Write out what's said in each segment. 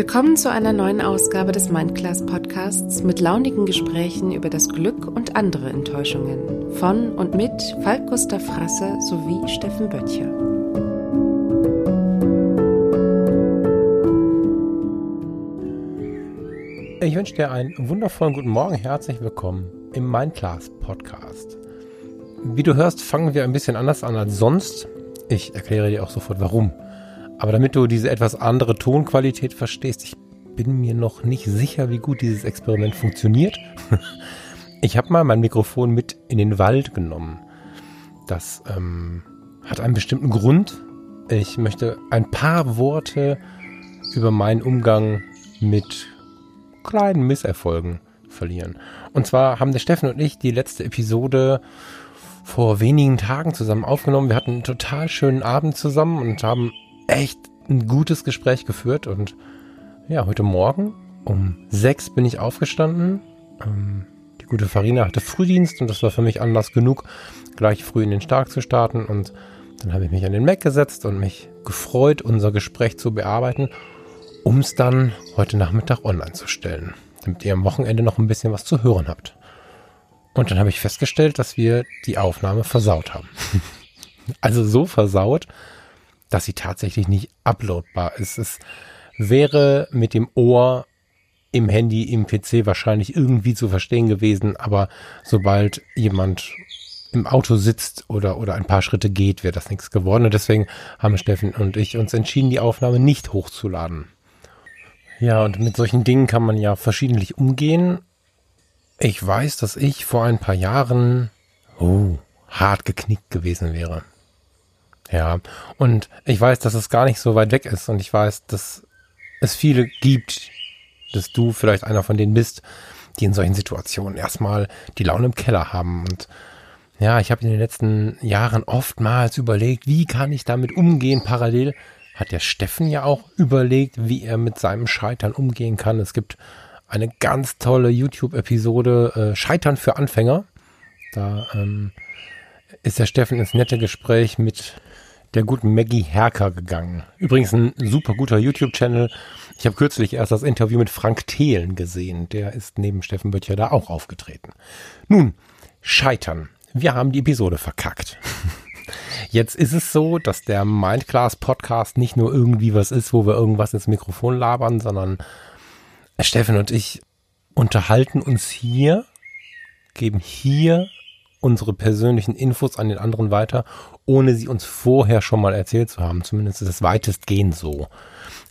Willkommen zu einer neuen Ausgabe des Mindclass Podcasts mit launigen Gesprächen über das Glück und andere Enttäuschungen von und mit Falk Gustav Frasse sowie Steffen Böttcher. Ich wünsche dir einen wundervollen guten Morgen, herzlich willkommen im Mindclass Podcast. Wie du hörst, fangen wir ein bisschen anders an als sonst. Ich erkläre dir auch sofort warum. Aber damit du diese etwas andere Tonqualität verstehst, ich bin mir noch nicht sicher, wie gut dieses Experiment funktioniert. Ich habe mal mein Mikrofon mit in den Wald genommen. Das ähm, hat einen bestimmten Grund. Ich möchte ein paar Worte über meinen Umgang mit kleinen Misserfolgen verlieren. Und zwar haben der Steffen und ich die letzte Episode vor wenigen Tagen zusammen aufgenommen. Wir hatten einen total schönen Abend zusammen und haben echt ein gutes Gespräch geführt. Und ja, heute Morgen um sechs bin ich aufgestanden. Ähm, die gute Farina hatte Frühdienst und das war für mich Anlass genug, gleich früh in den Stark zu starten. Und dann habe ich mich an den Mac gesetzt und mich gefreut, unser Gespräch zu bearbeiten, um es dann heute Nachmittag online zu stellen, damit ihr am Wochenende noch ein bisschen was zu hören habt. Und dann habe ich festgestellt, dass wir die Aufnahme versaut haben. also so versaut, dass sie tatsächlich nicht uploadbar ist. Es wäre mit dem Ohr im Handy, im PC wahrscheinlich irgendwie zu verstehen gewesen, aber sobald jemand im Auto sitzt oder, oder ein paar Schritte geht, wäre das nichts geworden. Und deswegen haben Steffen und ich uns entschieden, die Aufnahme nicht hochzuladen. Ja, und mit solchen Dingen kann man ja verschiedentlich umgehen. Ich weiß, dass ich vor ein paar Jahren oh, hart geknickt gewesen wäre. Ja, und ich weiß, dass es gar nicht so weit weg ist und ich weiß, dass es viele gibt, dass du vielleicht einer von denen bist, die in solchen Situationen erstmal die Laune im Keller haben. Und ja, ich habe in den letzten Jahren oftmals überlegt, wie kann ich damit umgehen. Parallel hat der Steffen ja auch überlegt, wie er mit seinem Scheitern umgehen kann. Es gibt eine ganz tolle YouTube-Episode äh, Scheitern für Anfänger. Da ähm, ist der Steffen ins nette Gespräch mit der guten Maggie Herker gegangen. Übrigens ein super guter YouTube-Channel. Ich habe kürzlich erst das Interview mit Frank Thelen gesehen. Der ist neben Steffen Böttcher da auch aufgetreten. Nun, scheitern. Wir haben die Episode verkackt. Jetzt ist es so, dass der Mindclass Podcast nicht nur irgendwie was ist, wo wir irgendwas ins Mikrofon labern, sondern Steffen und ich unterhalten uns hier, geben hier unsere persönlichen Infos an den anderen weiter, ohne sie uns vorher schon mal erzählt zu haben. Zumindest ist es weitestgehend so.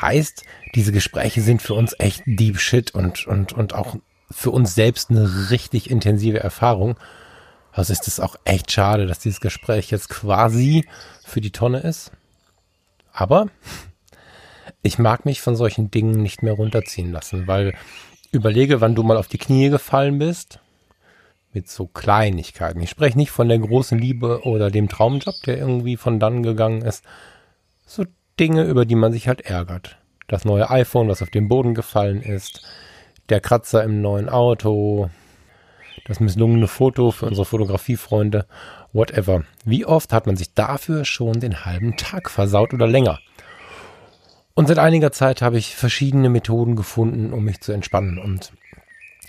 Heißt, diese Gespräche sind für uns echt deep shit und, und, und auch für uns selbst eine richtig intensive Erfahrung. Also ist es auch echt schade, dass dieses Gespräch jetzt quasi für die Tonne ist. Aber ich mag mich von solchen Dingen nicht mehr runterziehen lassen, weil überlege, wann du mal auf die Knie gefallen bist mit so Kleinigkeiten. Ich spreche nicht von der großen Liebe oder dem Traumjob, der irgendwie von dann gegangen ist. So Dinge, über die man sich halt ärgert. Das neue iPhone, das auf den Boden gefallen ist, der Kratzer im neuen Auto, das misslungene Foto für unsere Fotografiefreunde, whatever. Wie oft hat man sich dafür schon den halben Tag versaut oder länger? Und seit einiger Zeit habe ich verschiedene Methoden gefunden, um mich zu entspannen. Und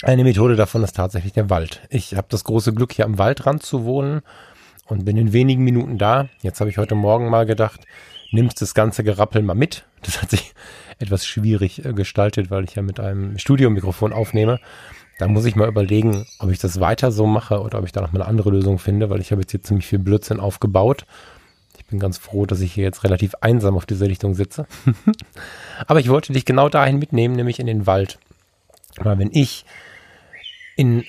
eine Methode davon ist tatsächlich der Wald. Ich habe das große Glück, hier am Waldrand zu wohnen und bin in wenigen Minuten da. Jetzt habe ich heute Morgen mal gedacht, nimmst das ganze Gerappel mal mit. Das hat sich etwas schwierig äh, gestaltet, weil ich ja mit einem Studiomikrofon aufnehme. Da muss ich mal überlegen, ob ich das weiter so mache oder ob ich da noch mal eine andere Lösung finde, weil ich habe jetzt hier ziemlich viel Blödsinn aufgebaut. Ich bin ganz froh, dass ich hier jetzt relativ einsam auf dieser Richtung sitze. Aber ich wollte dich genau dahin mitnehmen, nämlich in den Wald. Weil wenn ich in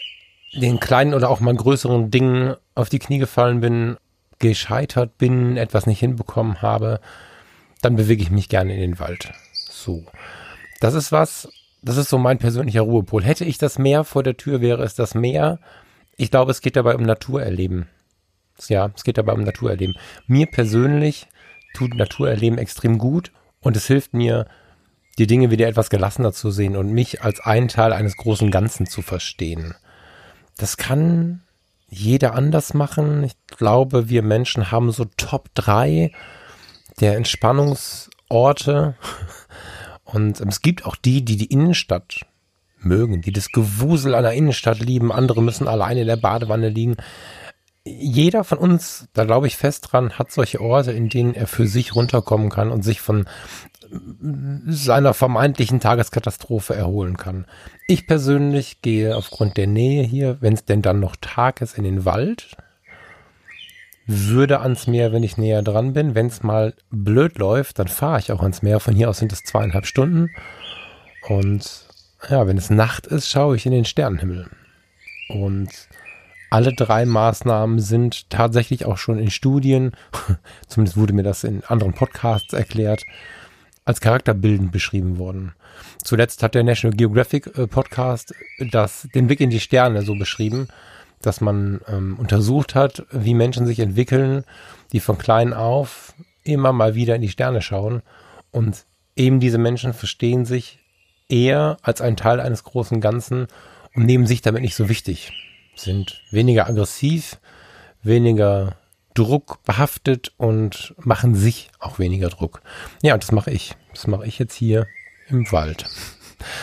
den kleinen oder auch mal größeren Dingen auf die Knie gefallen bin, gescheitert bin, etwas nicht hinbekommen habe, dann bewege ich mich gerne in den Wald. So. Das ist was, das ist so mein persönlicher Ruhepol. Hätte ich das Meer vor der Tür, wäre es das Meer. Ich glaube, es geht dabei um Naturerleben. Ja, es geht dabei um Naturerleben. Mir persönlich tut Naturerleben extrem gut und es hilft mir, die Dinge wieder etwas gelassener zu sehen und mich als einen Teil eines großen Ganzen zu verstehen. Das kann jeder anders machen. Ich glaube, wir Menschen haben so Top 3 der Entspannungsorte. Und es gibt auch die, die die Innenstadt mögen, die das Gewusel der Innenstadt lieben. Andere müssen alleine in der Badewanne liegen. Jeder von uns, da glaube ich fest dran, hat solche Orte, in denen er für sich runterkommen kann und sich von seiner vermeintlichen Tageskatastrophe erholen kann. Ich persönlich gehe aufgrund der Nähe hier, wenn es denn dann noch Tag ist, in den Wald, würde ans Meer, wenn ich näher dran bin. Wenn es mal blöd läuft, dann fahre ich auch ans Meer. Von hier aus sind es zweieinhalb Stunden. Und ja, wenn es Nacht ist, schaue ich in den Sternenhimmel. Und alle drei Maßnahmen sind tatsächlich auch schon in Studien, zumindest wurde mir das in anderen Podcasts erklärt, als charakterbildend beschrieben worden. Zuletzt hat der National Geographic äh, Podcast das, den Blick in die Sterne so beschrieben, dass man ähm, untersucht hat, wie Menschen sich entwickeln, die von klein auf immer mal wieder in die Sterne schauen. Und eben diese Menschen verstehen sich eher als ein Teil eines großen Ganzen und nehmen sich damit nicht so wichtig, sind weniger aggressiv, weniger Druck behaftet und machen sich auch weniger Druck. Ja, und das mache ich. Das mache ich jetzt hier im Wald.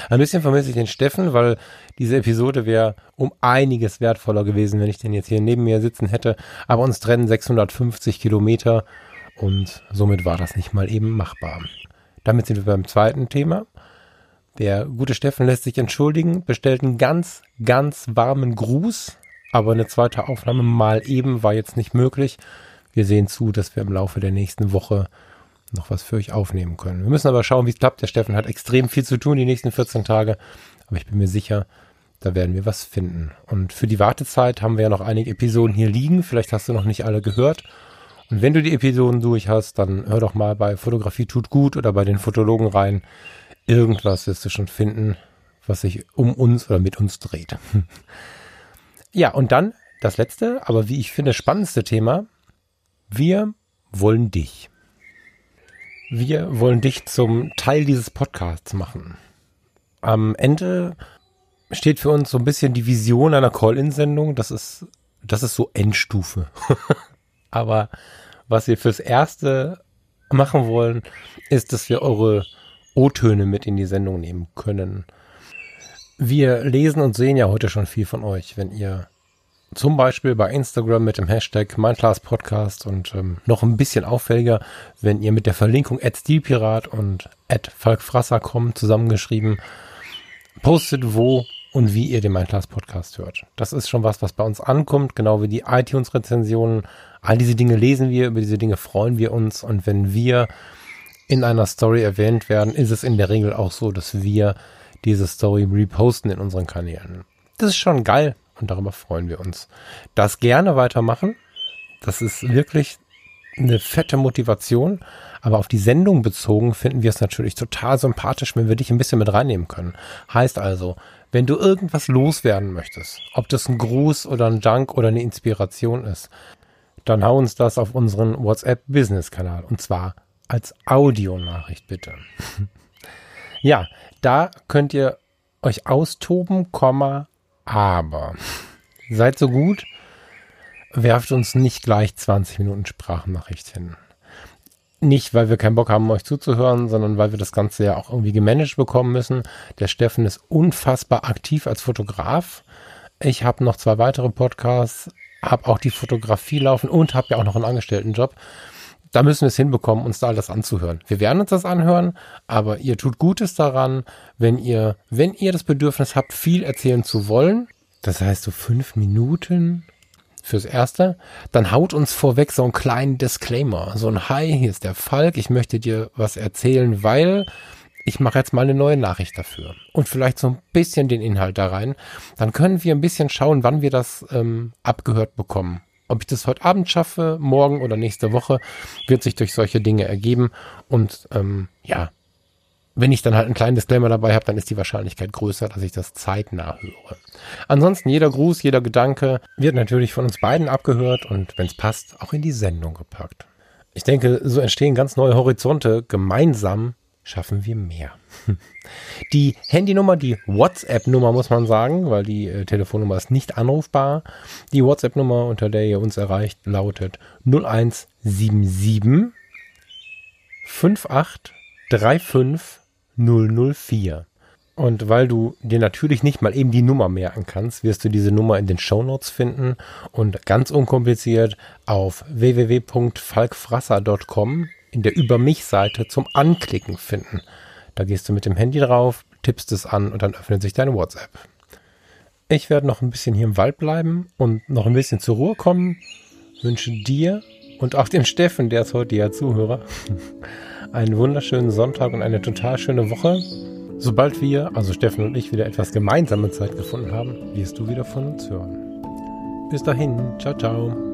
Ein bisschen vermisse ich den Steffen, weil diese Episode wäre um einiges wertvoller gewesen, wenn ich den jetzt hier neben mir sitzen hätte. Aber uns trennen 650 Kilometer und somit war das nicht mal eben machbar. Damit sind wir beim zweiten Thema. Der gute Steffen lässt sich entschuldigen, bestellt einen ganz, ganz warmen Gruß aber eine zweite Aufnahme mal eben war jetzt nicht möglich. Wir sehen zu, dass wir im Laufe der nächsten Woche noch was für euch aufnehmen können. Wir müssen aber schauen, wie es klappt. Der Steffen hat extrem viel zu tun die nächsten 14 Tage, aber ich bin mir sicher, da werden wir was finden. Und für die Wartezeit haben wir ja noch einige Episoden hier liegen. Vielleicht hast du noch nicht alle gehört. Und wenn du die Episoden durch hast, dann hör doch mal bei Fotografie tut gut oder bei den Fotologen rein. Irgendwas wirst du schon finden, was sich um uns oder mit uns dreht. Ja, und dann das letzte, aber wie ich finde, spannendste Thema. Wir wollen dich. Wir wollen dich zum Teil dieses Podcasts machen. Am Ende steht für uns so ein bisschen die Vision einer Call-In-Sendung. Das ist, das ist so Endstufe. aber was wir fürs Erste machen wollen, ist, dass wir eure O-Töne mit in die Sendung nehmen können. Wir lesen und sehen ja heute schon viel von euch, wenn ihr zum Beispiel bei Instagram mit dem Hashtag MeinClassPodcast und ähm, noch ein bisschen auffälliger, wenn ihr mit der Verlinkung @stilpirat und @falkfrasser kommt zusammengeschrieben, postet wo und wie ihr den MeinClass Podcast hört. Das ist schon was, was bei uns ankommt, genau wie die iTunes Rezensionen. All diese Dinge lesen wir, über diese Dinge freuen wir uns und wenn wir in einer Story erwähnt werden, ist es in der Regel auch so, dass wir diese Story reposten in unseren Kanälen. Das ist schon geil und darüber freuen wir uns. Das gerne weitermachen. Das ist wirklich eine fette Motivation. Aber auf die Sendung bezogen finden wir es natürlich total sympathisch, wenn wir dich ein bisschen mit reinnehmen können. Heißt also, wenn du irgendwas loswerden möchtest, ob das ein Gruß oder ein Dank oder eine Inspiration ist, dann hau uns das auf unseren WhatsApp-Business-Kanal. Und zwar als Audionachricht bitte. Ja, da könnt ihr euch austoben, aber seid so gut, werft uns nicht gleich 20 Minuten Sprachnachricht hin. Nicht, weil wir keinen Bock haben, euch zuzuhören, sondern weil wir das Ganze ja auch irgendwie gemanagt bekommen müssen. Der Steffen ist unfassbar aktiv als Fotograf. Ich habe noch zwei weitere Podcasts, habe auch die Fotografie laufen und habe ja auch noch einen Angestelltenjob da müssen wir es hinbekommen, uns da alles anzuhören. Wir werden uns das anhören, aber ihr tut Gutes daran, wenn ihr, wenn ihr das Bedürfnis habt, viel erzählen zu wollen. Das heißt so fünf Minuten fürs Erste, dann haut uns vorweg so einen kleinen Disclaimer, so ein Hi, hier ist der Falk, ich möchte dir was erzählen, weil ich mache jetzt mal eine neue Nachricht dafür und vielleicht so ein bisschen den Inhalt da rein. Dann können wir ein bisschen schauen, wann wir das ähm, abgehört bekommen. Ob ich das heute Abend schaffe, morgen oder nächste Woche, wird sich durch solche Dinge ergeben. Und ähm, ja, wenn ich dann halt einen kleinen Disclaimer dabei habe, dann ist die Wahrscheinlichkeit größer, dass ich das zeitnah höre. Ansonsten jeder Gruß, jeder Gedanke wird natürlich von uns beiden abgehört und wenn es passt, auch in die Sendung gepackt. Ich denke, so entstehen ganz neue Horizonte gemeinsam schaffen wir mehr. Die Handynummer, die WhatsApp-Nummer muss man sagen, weil die äh, Telefonnummer ist nicht anrufbar. Die WhatsApp-Nummer, unter der ihr uns erreicht, lautet 0177 5835 004. Und weil du dir natürlich nicht mal eben die Nummer merken kannst, wirst du diese Nummer in den Show Notes finden und ganz unkompliziert auf www.falkfrasser.com in der Über mich Seite zum Anklicken finden. Da gehst du mit dem Handy drauf, tippst es an und dann öffnet sich deine WhatsApp. Ich werde noch ein bisschen hier im Wald bleiben und noch ein bisschen zur Ruhe kommen. Wünsche dir und auch dem Steffen, der ist heute ja Zuhörer, einen wunderschönen Sonntag und eine total schöne Woche. Sobald wir, also Steffen und ich, wieder etwas gemeinsame Zeit gefunden haben, wirst du wieder von uns hören. Bis dahin, ciao, ciao.